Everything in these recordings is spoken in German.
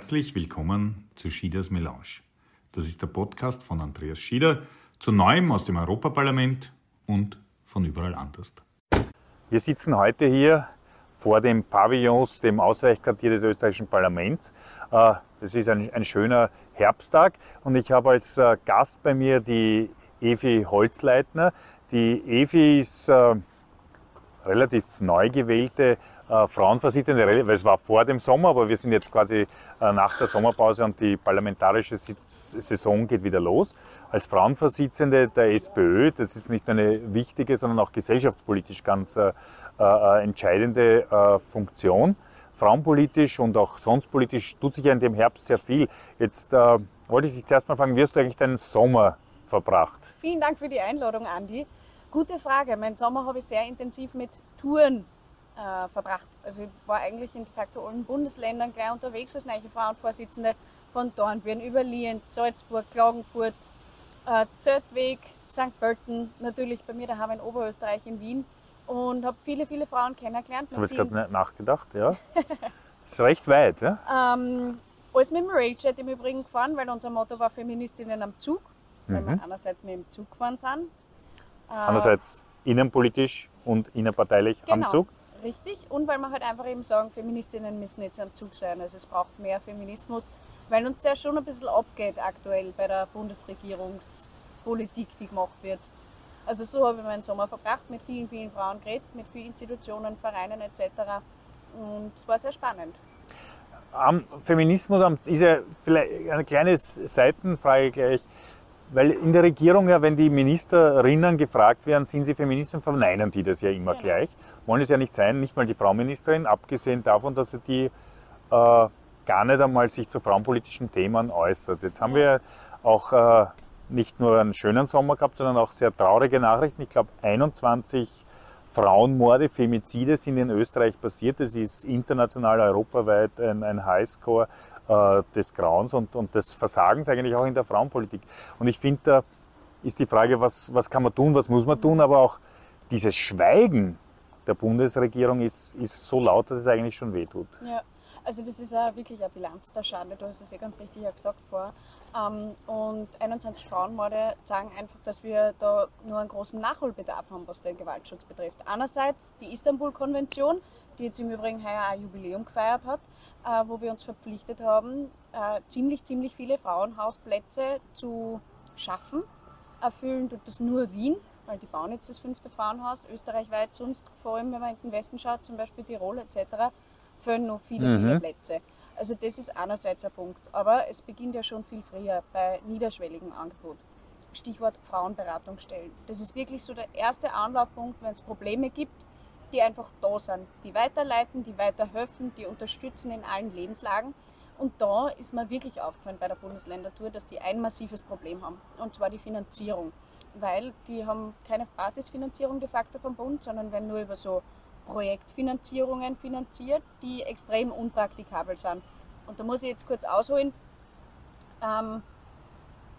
Herzlich willkommen zu Schieders Melange. Das ist der Podcast von Andreas Schieder zu Neuem aus dem Europaparlament und von überall anders. Wir sitzen heute hier vor dem Pavillons, dem Ausweichquartier des österreichischen Parlaments. Äh, es ist ein, ein, schöner Herbsttag und ich habe als äh, Gast bei mir die Evi Holzleitner. Die Evi ist äh, relativ neu gewählte äh, Frauenvorsitzende, weil es war vor dem Sommer, aber wir sind jetzt quasi äh, nach der Sommerpause und die parlamentarische Saison geht wieder los. Als Frauenvorsitzende der SPÖ, das ist nicht nur eine wichtige, sondern auch gesellschaftspolitisch ganz äh, äh entscheidende Funktion. Frauenpolitisch und auch sonst politisch tut sich ja in dem Herbst sehr viel. Jetzt wollte ich dich zuerst mal fragen, wie hast du eigentlich deinen Sommer verbracht? Vielen Dank für die Einladung, Andi. Gute Frage. Mein Sommer habe ich sehr intensiv mit Touren äh, verbracht. Also ich war eigentlich in de facto allen Bundesländern gleich unterwegs als neue Frauenvorsitzende von Dornbirn über Lienz, Salzburg, Klagenfurt, äh, Zeltweg, St. Pölten, natürlich bei mir daheim in Oberösterreich in Wien und habe viele, viele Frauen kennengelernt. Ich habe jetzt gerade nachgedacht, ja. das ist recht weit, ja? Ähm, alles mit dem Railjet im Übrigen gefahren, weil unser Motto war Feministinnen am Zug, weil mhm. wir einerseits mit dem Zug gefahren sind. Äh, Andererseits innenpolitisch und innerparteilich genau. am Zug. Richtig, und weil wir halt einfach eben sagen, Feministinnen müssen jetzt am Zug sein. Also es braucht mehr Feminismus, weil uns der schon ein bisschen abgeht aktuell bei der Bundesregierungspolitik, die gemacht wird. Also so habe ich meinen Sommer verbracht, mit vielen, vielen Frauen geredet, mit vielen Institutionen, Vereinen etc. Und es war sehr spannend. Am Feminismus ist ja vielleicht eine kleine Seitenfrage gleich. Weil in der Regierung ja, wenn die Ministerinnen gefragt werden, sind sie Feministin, verneinen die das ja immer genau. gleich. Wollen es ja nicht sein, nicht mal die Frauenministerin, abgesehen davon, dass sie die äh, gar nicht einmal sich zu frauenpolitischen Themen äußert. Jetzt haben wir auch äh, nicht nur einen schönen Sommer gehabt, sondern auch sehr traurige Nachrichten. Ich glaube, 21 Frauenmorde, Femizide sind in Österreich passiert. Das ist international, europaweit ein, ein Highscore äh, des Grauens und, und des Versagens eigentlich auch in der Frauenpolitik. Und ich finde, da ist die Frage, was, was kann man tun, was muss man tun, aber auch dieses Schweigen der Bundesregierung ist, ist so laut, dass es eigentlich schon wehtut. Ja. Also das ist auch wirklich eine Bilanz der Schande, du hast es ja ganz richtig gesagt vorher. Ähm, und 21 Frauenmorde zeigen einfach, dass wir da nur einen großen Nachholbedarf haben, was den Gewaltschutz betrifft. Einerseits die Istanbul-Konvention, die jetzt im Übrigen heuer ein Jubiläum gefeiert hat, äh, wo wir uns verpflichtet haben, äh, ziemlich, ziemlich viele Frauenhausplätze zu schaffen. Erfüllen tut das nur Wien, weil die bauen jetzt das fünfte Frauenhaus. Österreichweit, sonst vor allem, wenn man in den Westen schaut, zum Beispiel Tirol etc., füllen noch viele, mhm. viele Plätze. Also das ist einerseits ein Punkt. Aber es beginnt ja schon viel früher bei niederschwelligem Angebot. Stichwort Frauenberatungsstellen. Das ist wirklich so der erste Anlaufpunkt, wenn es Probleme gibt, die einfach da sind, die weiterleiten, die weiterhelfen, die unterstützen in allen Lebenslagen. Und da ist mir wirklich aufgefallen bei der Bundesländertour, dass die ein massives Problem haben, und zwar die Finanzierung. Weil die haben keine Basisfinanzierung de facto vom Bund, sondern werden nur über so Projektfinanzierungen finanziert, die extrem unpraktikabel sind. Und da muss ich jetzt kurz ausholen. Ähm,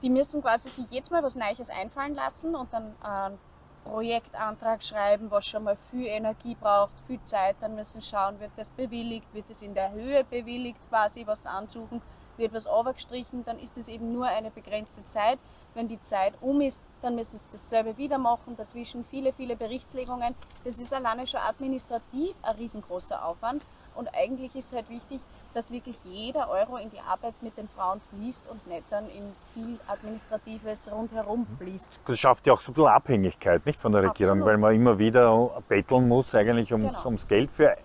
die müssen quasi sich jetzt mal was Neues einfallen lassen und dann einen Projektantrag schreiben, was schon mal viel Energie braucht, viel Zeit. Dann müssen schauen, wird das bewilligt, wird es in der Höhe bewilligt, quasi was ansuchen, wird was aufgestrichen, dann ist es eben nur eine begrenzte Zeit. Wenn die Zeit um ist, dann müssen sie dasselbe wieder machen. Dazwischen viele, viele Berichtslegungen. Das ist alleine schon administrativ ein riesengroßer Aufwand. Und eigentlich ist halt wichtig, dass wirklich jeder Euro in die Arbeit mit den Frauen fließt und nicht dann in viel Administratives rundherum fließt. Das schafft ja auch so ein bisschen Abhängigkeit nicht von der Regierung, Absolut. weil man immer wieder betteln muss eigentlich ums, genau. ums Geld für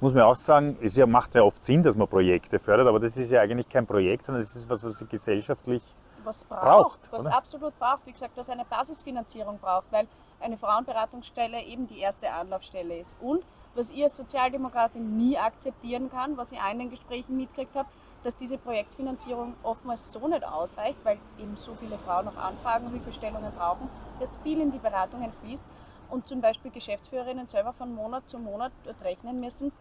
muss man auch sagen, es macht ja oft Sinn, dass man Projekte fördert, aber das ist ja eigentlich kein Projekt, sondern es ist was, was gesellschaftlich was braucht, braucht was oder? absolut braucht, wie gesagt, was eine Basisfinanzierung braucht, weil eine Frauenberatungsstelle eben die erste Anlaufstelle ist. Und was ich als Sozialdemokratin nie akzeptieren kann, was ich auch in den Gesprächen mitgekriegt habe, dass diese Projektfinanzierung oftmals so nicht ausreicht, weil eben so viele Frauen noch anfragen, wie viele Stellungen brauchen, dass viel in die Beratungen fließt und zum Beispiel Geschäftsführerinnen selber von Monat zu Monat dort rechnen müssen,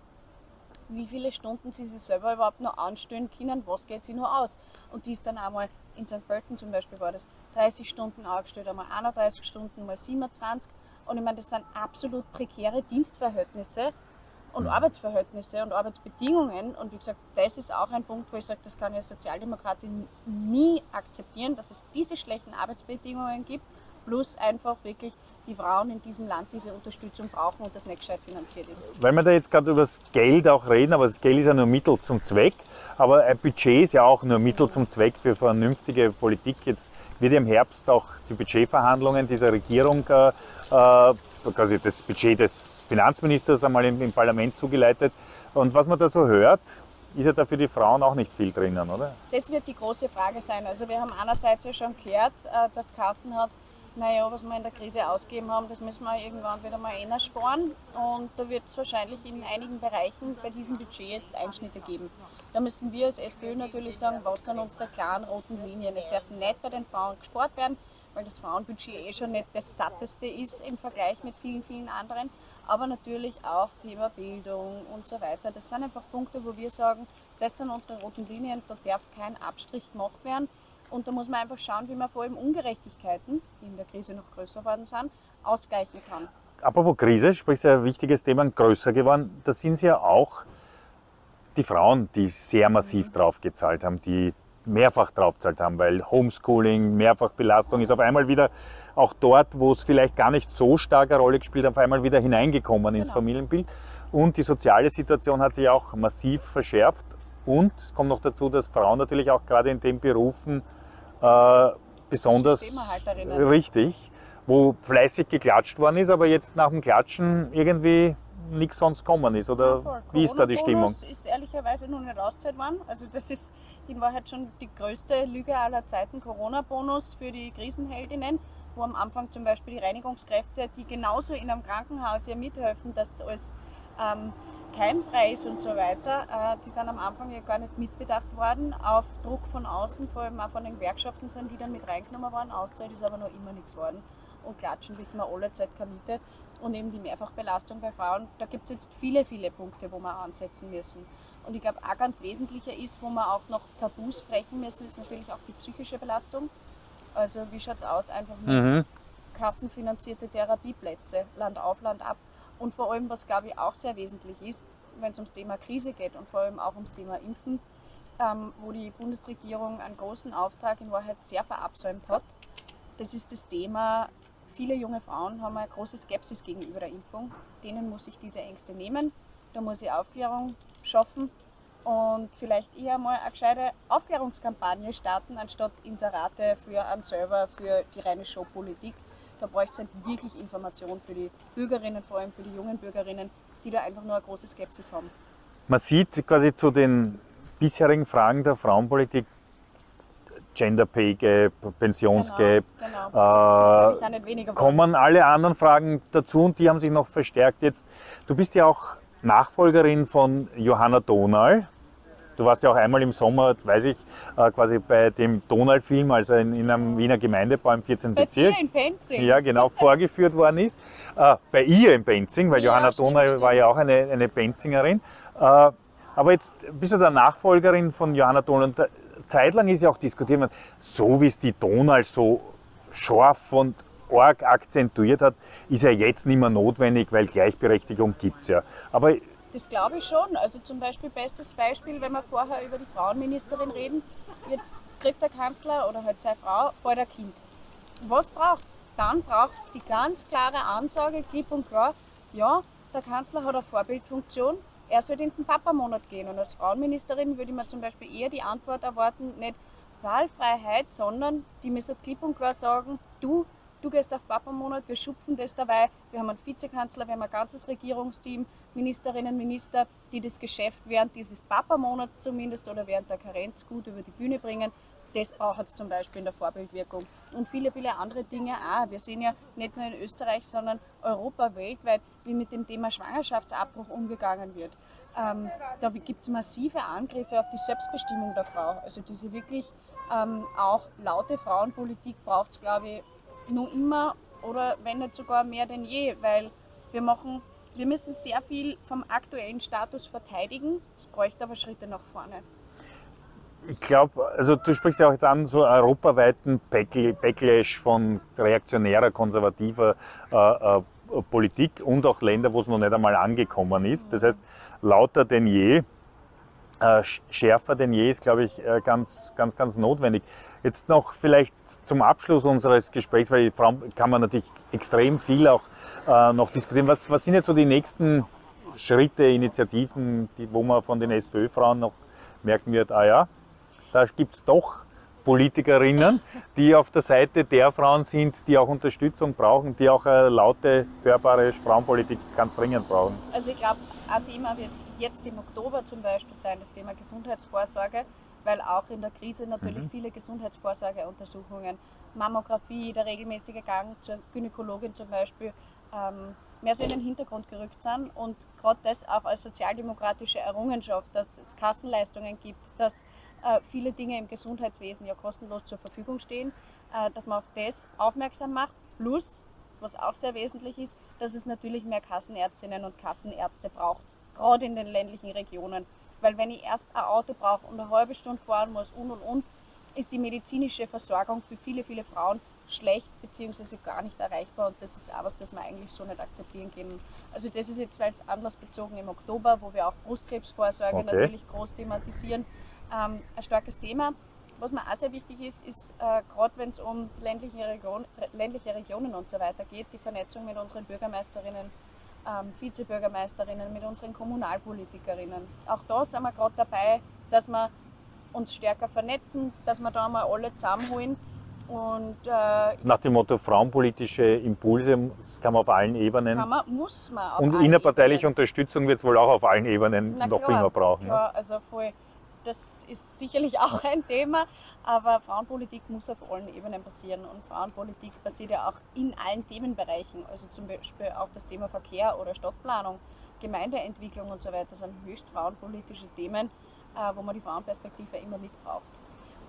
wie viele Stunden sie sich selber überhaupt noch anstellen können, was geht sie noch aus. Und die ist dann einmal in St. Pölten zum Beispiel war das 30 Stunden angestellt, einmal 31 Stunden, mal 27. Und ich meine, das sind absolut prekäre Dienstverhältnisse. und Mhm. Arbeitsverhältnisse und Arbeitsbedingungen. Und wie gesagt, das ist auch ein Punkt, wo ich sage, das kann ich als Sozialdemokratin nie akzeptieren, dass es diese schlechten Arbeitsbedingungen gibt, plus einfach wirklich die Frauen in diesem Land diese Unterstützung brauchen und das nicht gescheit finanziert ist. Weil wir da jetzt gerade über das Geld auch reden, aber das Geld ist ja nur Mittel zum Zweck. Aber ein Budget ist ja auch nur Mittel zum Zweck für vernünftige Politik. Jetzt wird im Herbst auch die Budgetverhandlungen dieser Regierung, äh, äh, quasi das Budget des Finanzministers einmal im, im Parlament zugeleitet. Und was man da so hört, ist ja da für die Frauen auch nicht viel drinnen, oder? Das wird die große Frage sein. Also wir haben einerseits ja schon gehört, äh, dass Kassen hat, naja, was wir in der Krise ausgegeben haben, das müssen wir irgendwann wieder mal einer sparen. Und da wird es wahrscheinlich in einigen Bereichen bei diesem Budget jetzt Einschnitte geben. Da müssen wir als SPÖ natürlich sagen, was sind unsere klaren roten Linien. Es darf nicht bei den Frauen gespart werden, weil das Frauenbudget eh schon nicht das satteste ist im Vergleich mit vielen, vielen anderen. Aber natürlich auch Thema Bildung und so weiter. Das sind einfach Punkte, wo wir sagen, das sind unsere roten Linien, da darf kein Abstrich gemacht werden. Und da muss man einfach schauen, wie man vor allem Ungerechtigkeiten, die in der Krise noch größer geworden sind, ausgleichen kann. Apropos Krise, sprich sehr wichtiges Thema, größer geworden. Da sind es ja auch die Frauen, die sehr massiv draufgezahlt haben, die mehrfach draufgezahlt haben, weil Homeschooling, Mehrfachbelastung ist auf einmal wieder auch dort, wo es vielleicht gar nicht so stark eine Rolle gespielt hat, auf einmal wieder hineingekommen ins Genau. Familienbild. Und die soziale Situation hat sich auch massiv verschärft. Und es kommt noch dazu, dass Frauen natürlich auch gerade in den Berufen äh, besonders richtig, wo fleißig geklatscht worden ist, aber jetzt nach dem Klatschen irgendwie nichts sonst kommen ist. Oder Voll. wie ist da die Stimmung? Corona-Bonus ist ehrlicherweise noch nicht ausgezahlt worden. Also das ist in Wahrheit schon die größte Lüge aller Zeiten. Corona-Bonus für die Krisenheldinnen, wo am Anfang zum Beispiel die Reinigungskräfte, die genauso in einem Krankenhaus ja mithelfen, dass alles ähm, keimfrei ist und so weiter, äh, die sind am Anfang ja gar nicht mitbedacht worden. Auf Druck von außen, vor allem auch von den Gewerkschaften, sind die dann mit reingenommen worden. Auszahlt ist aber noch immer nichts worden. Und klatschen wissen wir alle Zeit keine Miete. Und eben die Mehrfachbelastung bei Frauen, da gibt es jetzt viele, viele Punkte, wo wir ansetzen müssen. Und ich glaube, auch ganz wesentlicher ist, wo wir auch noch Tabus brechen müssen, ist natürlich auch die psychische Belastung. Also wie schaut es aus einfach mit Mhm. kassenfinanzierte Therapieplätze, Land auf, Land ab. Und vor allem, was glaube ich auch sehr wesentlich ist, wenn es ums Thema Krise geht und vor allem auch ums Thema Impfen, ähm, wo die Bundesregierung einen großen Auftrag in Wahrheit sehr verabsäumt hat. Das ist das Thema, viele junge Frauen haben eine große Skepsis gegenüber der Impfung. Denen muss ich diese Ängste nehmen. Da muss ich Aufklärung schaffen und vielleicht eher mal eine gescheite Aufklärungskampagne starten, anstatt Inserate für einen selber, für die reine Showpolitik. Da bräuchte es halt wirklich Information für die Bürgerinnen, vor allem für die jungen Bürgerinnen, die da einfach nur eine große Skepsis haben. Man sieht quasi zu den bisherigen Fragen der Frauenpolitik Gender Pay Gap, Pensionsgap, genau. Weniger geworden. kommen alle anderen Fragen dazu und die haben sich noch verstärkt jetzt. Du bist ja auch Nachfolgerin von Johanna Donal. Du warst ja auch einmal im Sommer, weiß ich, äh, quasi bei dem Donal-Film, also in, in einem Wiener Gemeindebau im 14. Bei Bezirk. dir in Penzing. Ja, genau, vorgeführt worden ist. Äh, bei ihr in Benzing, weil Ja, Johanna stimmt, stimmt. war ja auch eine, eine Benzingerin. Äh, aber jetzt bist du der Nachfolgerin von Johanna da- zeitlang ist ja auch diskutiert worden, so wie es die Donau so scharf und arg akzentuiert hat, ist ja jetzt nicht mehr notwendig, weil Gleichberechtigung gibt es ja. Aber Das glaube ich schon. Also zum Beispiel bestes Beispiel, wenn wir vorher über die Frauenministerin reden. Jetzt kriegt der Kanzler oder halt seine Frau bald ein Kind. Was braucht's? Dann braucht es die ganz klare Ansage, klipp und klar, ja, der Kanzler hat eine Vorbildfunktion, er soll in den Papamonat gehen. Und als Frauenministerin würde ich mir zum Beispiel eher die Antwort erwarten, nicht Wahlfreiheit, sondern die müssen klipp und klar sagen, du, du gehst auf Papamonat, wir schupfen das dabei, wir haben einen Vizekanzler, wir haben ein ganzes Regierungsteam, Ministerinnen, Minister, die das Geschäft während dieses Papamonats zumindest oder während der Karenz gut über die Bühne bringen. Das braucht es zum Beispiel in der Vorbildwirkung. Und viele, viele andere Dinge auch. Wir sehen ja nicht nur in Österreich, sondern Europa weltweit, wie mit dem Thema Schwangerschaftsabbruch umgegangen wird. Ähm, da gibt es massive Angriffe auf die Selbstbestimmung der Frau. Also diese wirklich ähm, auch laute Frauenpolitik braucht es, glaube ich, nur immer oder wenn nicht sogar mehr denn je, weil wir machen, wir müssen sehr viel vom aktuellen Status verteidigen. Es bräuchte aber Schritte nach vorne. Ich glaube, also du sprichst ja auch jetzt an, so europaweiten Backl- Backlash von reaktionärer, konservativer äh, äh, Politik und auch Länder, wo es noch nicht einmal angekommen ist. Das heißt, lauter denn je, äh, schärfer denn je ist, glaube ich, äh, ganz, ganz, ganz notwendig. Jetzt noch vielleicht zum Abschluss unseres Gesprächs, weil Frauen kann man natürlich extrem viel auch äh, noch diskutieren. Was, was sind jetzt so die nächsten Schritte, Initiativen, die, wo man von den SPÖ-Frauen noch merken wird, ah ja, da gibt es doch Politikerinnen, die auf der Seite der Frauen sind, die auch Unterstützung brauchen, die auch eine laute, hörbare Frauenpolitik ganz dringend brauchen. Also ich glaube, ein Thema wird jetzt im Oktober zum Beispiel sein, das Thema Gesundheitsvorsorge, weil auch in der Krise natürlich mhm. viele Gesundheitsvorsorgeuntersuchungen, Mammographie, der regelmäßige Gang zur Gynäkologin zum Beispiel, ähm, mehr so in den Hintergrund gerückt sind und gerade das auch als sozialdemokratische Errungenschaft, dass es Kassenleistungen gibt, dass äh, viele Dinge im Gesundheitswesen ja kostenlos zur Verfügung stehen, äh, dass man auf das aufmerksam macht. Plus, was auch sehr wesentlich ist, dass es natürlich mehr Kassenärztinnen und Kassenärzte braucht, gerade in den ländlichen Regionen. Weil wenn ich erst ein Auto brauche und eine halbe Stunde fahren muss und und und, ist die medizinische Versorgung für viele, viele Frauen schlecht bzw. gar nicht erreichbar und das ist auch was, das wir eigentlich so nicht akzeptieren können. Also das ist jetzt, weil es anlassbezogen im Oktober, wo wir auch Brustkrebsvorsorge okay. natürlich groß thematisieren, ähm, ein starkes Thema. Was mir auch sehr wichtig ist, ist äh, gerade wenn es um ländliche, Region, ländliche Regionen und so weiter geht, die Vernetzung mit unseren Bürgermeisterinnen, ähm, Vizebürgermeisterinnen, mit unseren Kommunalpolitikerinnen. Auch da sind wir gerade dabei, dass wir uns stärker vernetzen, dass wir da mal alle zusammenholen. Und, äh, Nach dem Motto frauenpolitische Impulse, das kann man auf allen Ebenen. Kann man, muss man. Und innerparteiliche Ebenen. Unterstützung wird es wohl auch auf allen Ebenen Na noch klar, immer brauchen. Klar, ne? also voll das ist sicherlich auch ein Thema, aber Frauenpolitik muss auf allen Ebenen passieren und Frauenpolitik passiert ja auch in allen Themenbereichen, also zum Beispiel auch das Thema Verkehr oder Stadtplanung, Gemeindeentwicklung und so weiter sind höchst frauenpolitische Themen, äh, wo man die Frauenperspektive immer mit braucht.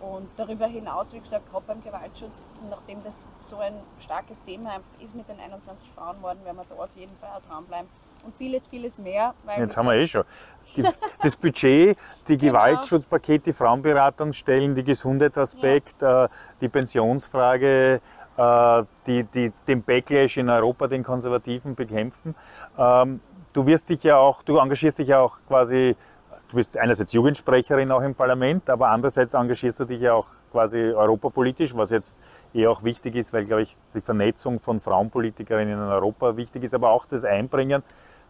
Und darüber hinaus, wie gesagt, gerade beim Gewaltschutz, nachdem das so ein starkes Thema ist mit den 21 Frauenmorden, werden wir da auf jeden Fall auch dranbleiben und vieles, vieles mehr. Jetzt haben wir eh schon. Die, das Budget, die genau. Gewaltschutzpaket, die Frauenberatungsstellen, die Gesundheitsaspekt, ja. äh, die Pensionsfrage, äh, die, die, den Backlash in Europa, den Konservativen bekämpfen. Ähm, du wirst dich ja auch, du engagierst dich ja auch quasi du bist einerseits Jugendsprecherin auch im Parlament, aber andererseits engagierst du dich ja auch quasi europapolitisch, was jetzt eh auch wichtig ist, weil, glaube ich, die Vernetzung von Frauenpolitikerinnen in Europa wichtig ist, aber auch das Einbringen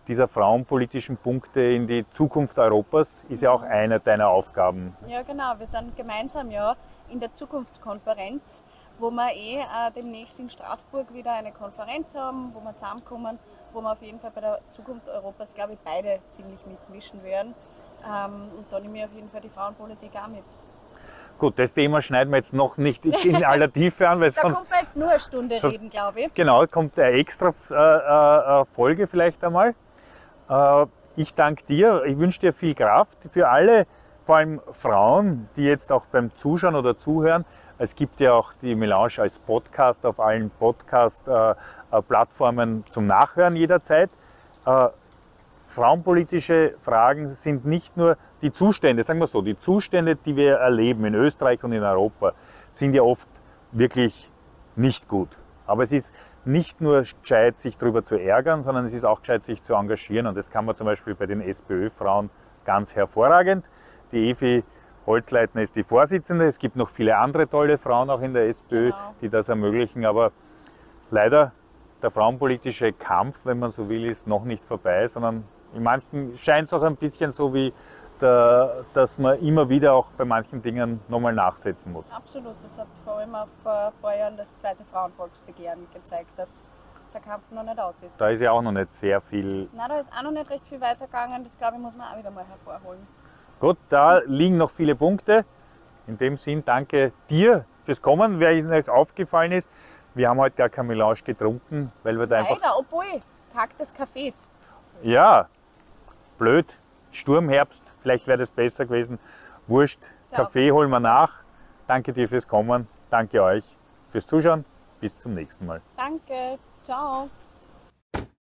dieser frauenpolitischen Punkte in die Zukunft Europas ist ja auch eine deiner Aufgaben. Ja, genau. Wir sind gemeinsam ja in der Zukunftskonferenz, wo wir eh äh, demnächst in Straßburg wieder eine Konferenz haben, wo wir zusammenkommen, wo wir auf jeden Fall bei der Zukunft Europas, glaube ich, beide ziemlich mitmischen werden. Ähm, und da nehme ich auf jeden Fall die Frauenpolitik auch mit. Gut, das Thema schneiden wir jetzt noch nicht in aller Tiefe an, weil da sonst. kommt man jetzt nur eine Stunde sonst, reden, glaube ich. Genau, kommt eine extra äh, äh, Folge vielleicht einmal. Äh, ich danke dir, ich wünsche dir viel Kraft für alle, vor allem Frauen, die jetzt auch beim Zuschauen oder Zuhören. Es gibt ja auch die Melange als Podcast auf allen Podcast-Plattformen äh, äh, zum Nachhören jederzeit frauenpolitische Fragen sind nicht nur die Zustände, sagen wir so, die Zustände, die wir erleben in Österreich und in Europa, sind ja oft wirklich nicht gut. Aber es ist nicht nur gescheit, sich darüber zu ärgern, sondern es ist auch gescheit, sich zu engagieren. Und das kann man zum Beispiel bei den SPÖ-Frauen ganz hervorragend. Die Evi Holzleitner ist die Vorsitzende. Es gibt noch viele andere tolle Frauen auch in der SPÖ, genau. die das ermöglichen. Aber leider der frauenpolitische Kampf, wenn man so will, ist noch nicht vorbei, sondern in manchen scheint es auch ein bisschen so wie, dass man immer wieder auch bei manchen Dingen nochmal nachsetzen muss. Absolut, das hat vor allem auch vor ein paar Jahren das zweite Frauenvolksbegehren gezeigt, dass der Kampf noch nicht aus ist. Da ist ja auch noch nicht sehr viel. Nein, da ist auch noch nicht recht viel weitergegangen. Das glaube ich, muss man auch wieder mal hervorholen. Gut, da liegen noch viele Punkte. In dem Sinn, danke dir fürs Kommen. Wer Ihnen aufgefallen ist, wir haben heute gar kein Melange getrunken, weil wir da einfach. Leider, obwohl Tag des Kaffees. Ja, blöd, Sturmherbst, vielleicht wäre das besser gewesen. Wurscht, so. Kaffee holen wir nach. Danke dir fürs Kommen, danke euch fürs Zuschauen. Bis zum nächsten Mal. Danke, ciao.